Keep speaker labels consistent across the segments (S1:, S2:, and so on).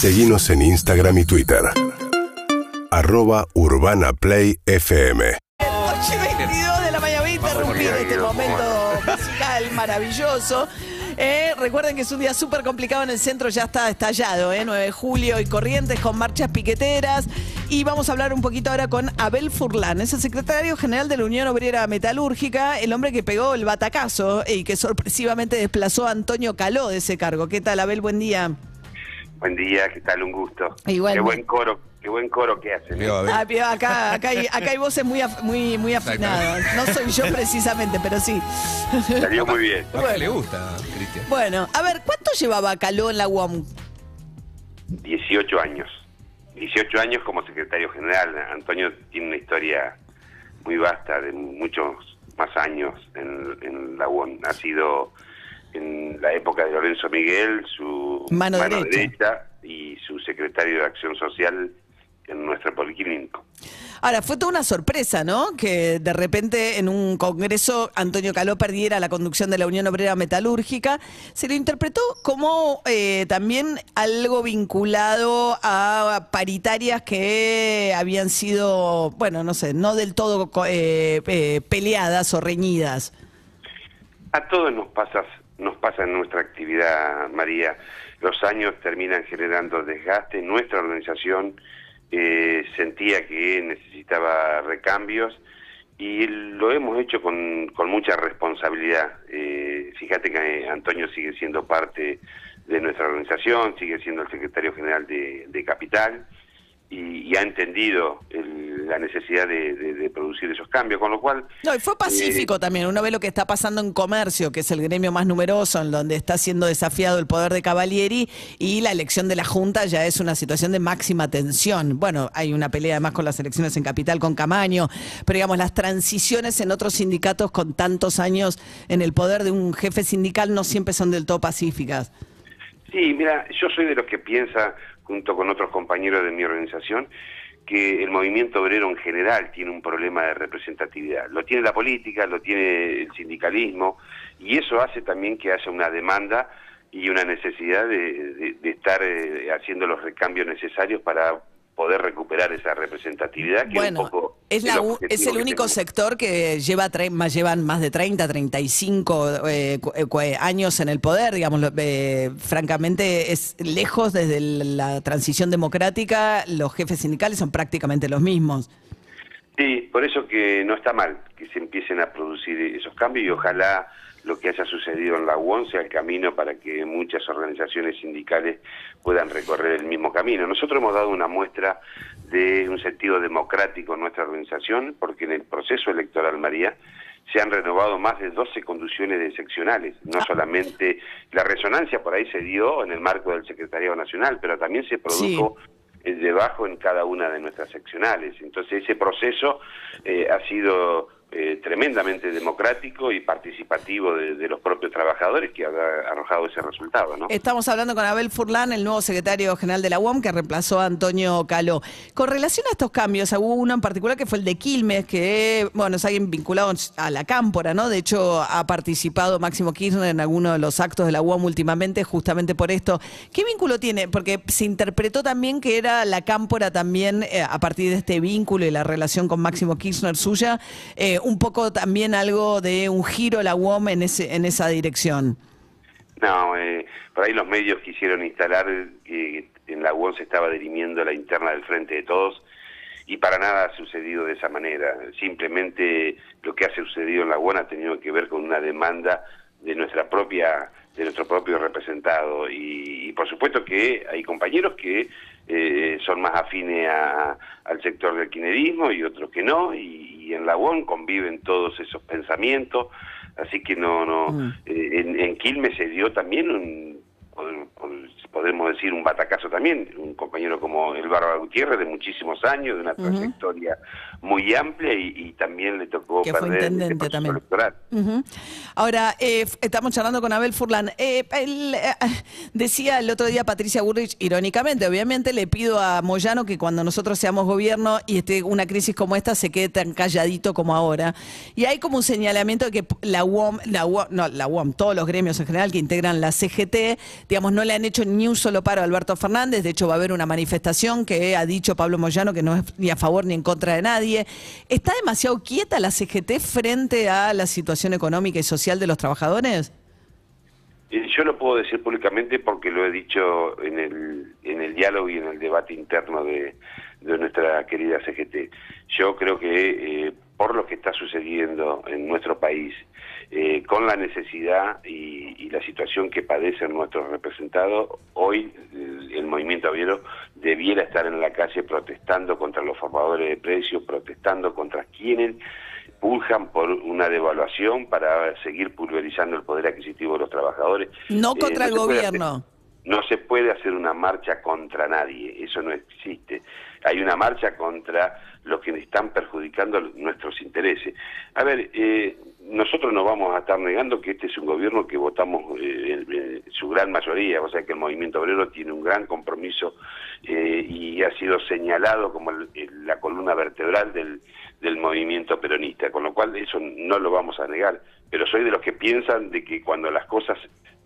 S1: Seguimos en Instagram y Twitter. Arroba Urbana Play FM.
S2: 8 y 22 de la mañana voy a interrumpir este momento musical maravilloso. Eh, recuerden que es un día súper complicado en el centro, ya está estallado, eh, 9 de julio y Corrientes con marchas piqueteras. Y vamos a hablar un poquito ahora con Abel Furlan, es el secretario general de la Unión Obrera Metalúrgica, el hombre que pegó el batacazo y que sorpresivamente desplazó a Antonio Caló de ese cargo. ¿Qué tal, Abel? Buen día.
S3: Buen día, ¿qué tal? Un gusto.
S2: Igual.
S3: Qué buen coro, qué buen coro que hacen. ¿eh?
S2: Ah, acá, acá, hay, acá hay voces muy, af- muy, muy afinadas. No soy yo precisamente, pero sí.
S3: Salió muy bien.
S4: que le gusta, Cristian.
S2: Bueno, a ver, ¿cuánto llevaba Caló en la UOM?
S3: 18 años. 18 años como secretario general. Antonio tiene una historia muy vasta de muchos más años en, en la UON. Ha sido en la época de Lorenzo Miguel su
S2: Mano derecha.
S3: y su secretario de Acción Social en nuestro policlínico.
S2: Ahora, fue toda una sorpresa, ¿no? Que de repente en un congreso Antonio Caló perdiera la conducción de la Unión Obrera Metalúrgica. Se lo interpretó como eh, también algo vinculado a paritarias que habían sido, bueno, no sé, no del todo eh, eh, peleadas o reñidas.
S3: A todos nos pasa, nos pasa en nuestra actividad, María. Los años terminan generando desgaste. Nuestra organización eh, sentía que necesitaba recambios y lo hemos hecho con, con mucha responsabilidad. Eh, fíjate que eh, Antonio sigue siendo parte de nuestra organización, sigue siendo el secretario general de, de Capital y, y ha entendido el- la necesidad de, de- de producir esos cambios, con lo cual...
S2: No, y fue pacífico también. Uno ve lo que está pasando en comercio, que es el gremio más numeroso, en donde está siendo desafiado el poder de Cavalieri, y la elección de la Junta ya es una situación de máxima tensión. Bueno, hay una pelea además con las elecciones en Capital, con Camaño, pero digamos, las transiciones en otros sindicatos con tantos años en el poder de un jefe sindical no siempre son del todo pacíficas.
S3: Sí, mira, yo soy de los que piensa, junto con otros compañeros de mi organización, que el movimiento obrero en general tiene un problema de representatividad. Lo tiene la política, lo tiene el sindicalismo, y eso hace también que haya una demanda y una necesidad de, de- estar eh, haciendo los recambios necesarios para poder recuperar esa representatividad que
S2: Bueno,
S3: un poco
S2: es, la
S3: objetivo
S2: es el único
S3: tenemos.
S2: sector que lleva más, llevan más de 30, 35 eh, eh, años en el poder, digamos, eh, francamente es lejos desde el- la transición democrática, los jefes sindicales son prácticamente los mismos.
S3: Sí, por eso que no está mal que se empiecen a producir esos cambios y ojalá lo que haya sucedido en la UON sea el camino para que muchas organizaciones sindicales puedan recorrer el mismo camino. Nosotros hemos dado una muestra de un sentido democrático en nuestra organización porque en el proceso electoral, María, se han renovado más de 12 conducciones de seccionales. No solamente la resonancia por ahí se dio en el marco del Secretariado Nacional, pero también se produjo debajo en cada una de nuestras seccionales. Entonces ese proceso eh, ha sido eh, tremendamente democrático y participativo de, los propios trabajadores que ha arrojado ese resultado, ¿no?
S2: Estamos hablando con Abel Furlan, el nuevo secretario general de la UOM, que reemplazó a Antonio Caló. Con relación a estos cambios, hubo uno en particular que fue el de Quilmes, que bueno, es alguien vinculado a la cámpora, ¿no? De hecho, ha participado Máximo Kirchner en alguno de los actos de la UOM últimamente, justamente por esto. ¿Qué vínculo tiene? Porque se interpretó también que era la cámpora también, eh, a partir de este vínculo y la relación con Máximo Kirchner suya, eh, un poco también algo de un giro la UOM en, ese, en esa dirección.
S3: No, eh, por ahí los medios quisieron instalar que en la UON se estaba dirimiendo la interna del Frente de Todos y para nada ha sucedido de esa manera. Simplemente lo que ha sucedido en la UON ha tenido que ver con una demanda de nuestra propia de nuestro propio representado y, y por supuesto que hay compañeros que eh, son más afines a- al sector del kirchnerismo y otros que no y, y en la UON conviven todos esos pensamientos así que no no
S2: Mm.
S3: eh, en, en Quilmes se dio también un pod- pod- podemos decir un batacazo también un compañero como el Barba Gutiérrez de muchísimos años de una trayectoria muy amplia y, y también le tocó
S2: Que fue
S3: perder
S2: intendente
S3: este proceso
S2: también.
S3: electoral.
S2: Ahora, eh, estamos charlando con Abel Furlan. Eh, él, eh, decía el otro día Patricia Burrich, irónicamente, obviamente le pido a Moyano que cuando nosotros seamos gobierno y esté una crisis como esta se quede tan calladito como ahora. Y hay como un señalamiento de que la UOM, la UOM, no, la UOM, todos los gremios en general que integran la CGT, digamos, no le han hecho ni un solo paro a Alberto Fernández, de hecho va a haber una manifestación que ha dicho Pablo Moyano que no es ni a favor ni en contra de nadie. ¿Está demasiado quieta la CGT frente a la situación económica y social de los trabajadores?
S3: Eh, yo lo puedo decir públicamente porque lo he dicho en el, en el diálogo y en el debate interno de, nuestra querida CGT. Yo creo que eh, por lo que está sucediendo en nuestro país, eh, con la necesidad y, la situación que padecen nuestros representados, hoy el, movimiento obrero debiera estar en la calle protestando contra los formadores de precios, protestando contra quienes puljan por una devaluación para seguir pulverizando el poder adquisitivo de los trabajadores.
S2: No eh, contra el gobierno.
S3: no se puede hacer una marcha contra nadie, eso no existe. Hay una marcha contra los que están perjudicando nuestros intereses. A ver, eh, nosotros no vamos a estar negando que este es un gobierno que votamos eh, su gran mayoría, o sea que el movimiento obrero tiene un gran compromiso eh, y ha sido señalado como la columna vertebral del, del movimiento peronista, con lo cual eso no lo vamos a negar, pero soy de los que piensan de que cuando las cosas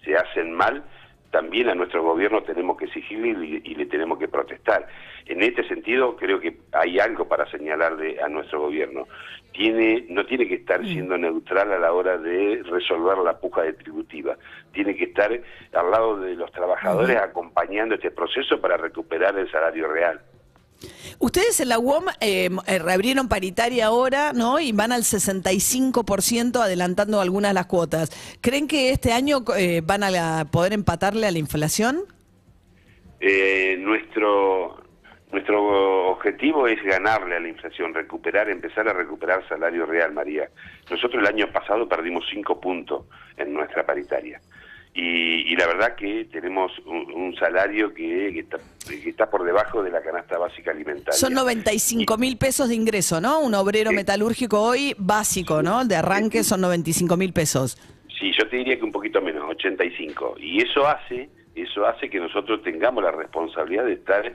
S3: se hacen mal, también a nuestro gobierno tenemos que exigirle y, le tenemos que protestar. En este sentido, creo que hay algo para señalarle a nuestro gobierno. Tiene, no tiene que estar siendo neutral a la hora de resolver la puja distributiva. Tiene que estar al lado de los trabajadores acompañando este proceso para recuperar el salario real.
S2: Ustedes en la UOM eh, eh, reabrieron paritaria ahora, ¿no? Y van al 65% adelantando algunas de las cuotas. ¿Creen que este año eh, van a poder empatarle a la inflación?
S3: nuestro nuestro objetivo es ganarle a la inflación, recuperar, empezar a recuperar salario real, María. Nosotros el año pasado perdimos cinco puntos en nuestra paritaria. Y, la verdad que tenemos un, salario que, está, por debajo de la canasta básica alimentaria.
S2: Son 95 mil pesos de ingreso, ¿no? Un obrero metalúrgico hoy básico, ¿no? De arranque son 95 mil pesos.
S3: Sí, yo te diría que un poquito menos, 85. Y eso hace, eso hace que nosotros tengamos la responsabilidad de estar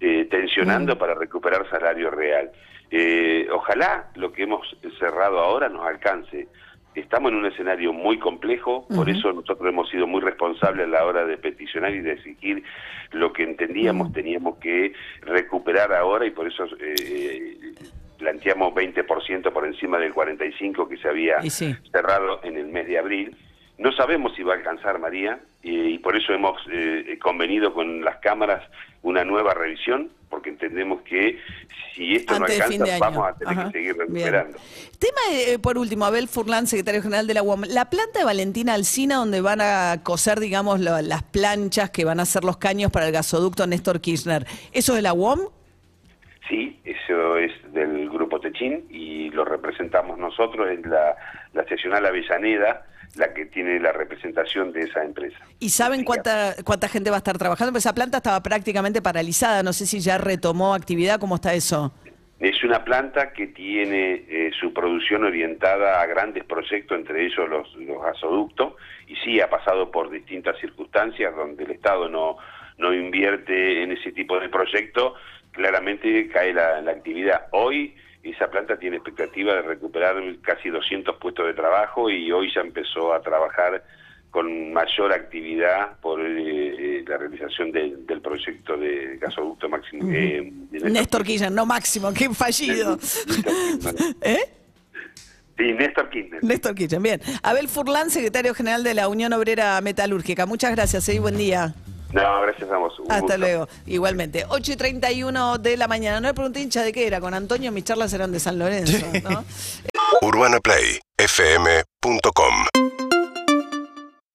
S3: eh, tensionando mm. para recuperar salario real. Eh, ojalá lo que hemos cerrado ahora nos alcance Estamos en un escenario muy complejo, por eso nosotros hemos sido muy responsables a la hora de peticionar y de exigir lo que entendíamos teníamos que recuperar ahora y por eso eh, planteamos 20% por encima del 45% que se había cerrado en el mes de abril. No sabemos si va a alcanzar María y por eso hemos eh, convenido con las cámaras una nueva revisión porque entendemos que si esto no alcanza vamos a tener que seguir recuperando.
S2: Tema, eh, por último, Abel Furlan, secretario general de la UOM, la planta de Valentina Alcina donde van a coser, digamos, las planchas que van a hacer los caños para el gasoducto Néstor Kirchner, ¿eso es de la UOM?
S3: Sí, eso es del Grupo Techín y lo representamos nosotros en la, la seccional Avellaneda, la que tiene la representación de esa empresa.
S2: ¿Y saben cuánta, cuánta gente va a estar trabajando? Pues esa planta estaba prácticamente paralizada, no sé si ya retomó actividad, ¿cómo está eso?
S3: Es una planta que tiene eh, su producción orientada a grandes proyectos, entre ellos los, los gasoductos, y sí ha pasado por distintas circunstancias donde el Estado no, no invierte en ese tipo de proyectos, claramente cae la, la actividad. Hoy esa planta tiene expectativa de recuperar casi 200 puestos de trabajo y hoy ya empezó a trabajar con mayor actividad por eh, eh, la realización del proyecto de gasoducto máximo.
S2: Eh, Néstor, Kirchner, no máximo, qué fallido.
S3: ¿Eh? Sí, Néstor Kirchner.
S2: Néstor Kirchner, bien. Abel Furlan, secretario general de la Unión Obrera Metalúrgica. Muchas gracias, y buen día.
S3: No, gracias a vos.
S2: Hasta luego. Igualmente. 8 y 31 de la mañana. No le pregunté hincha de qué era. Con Antonio mis charlas eran de San Lorenzo. ¿no?
S1: UrbanaPlayFM.com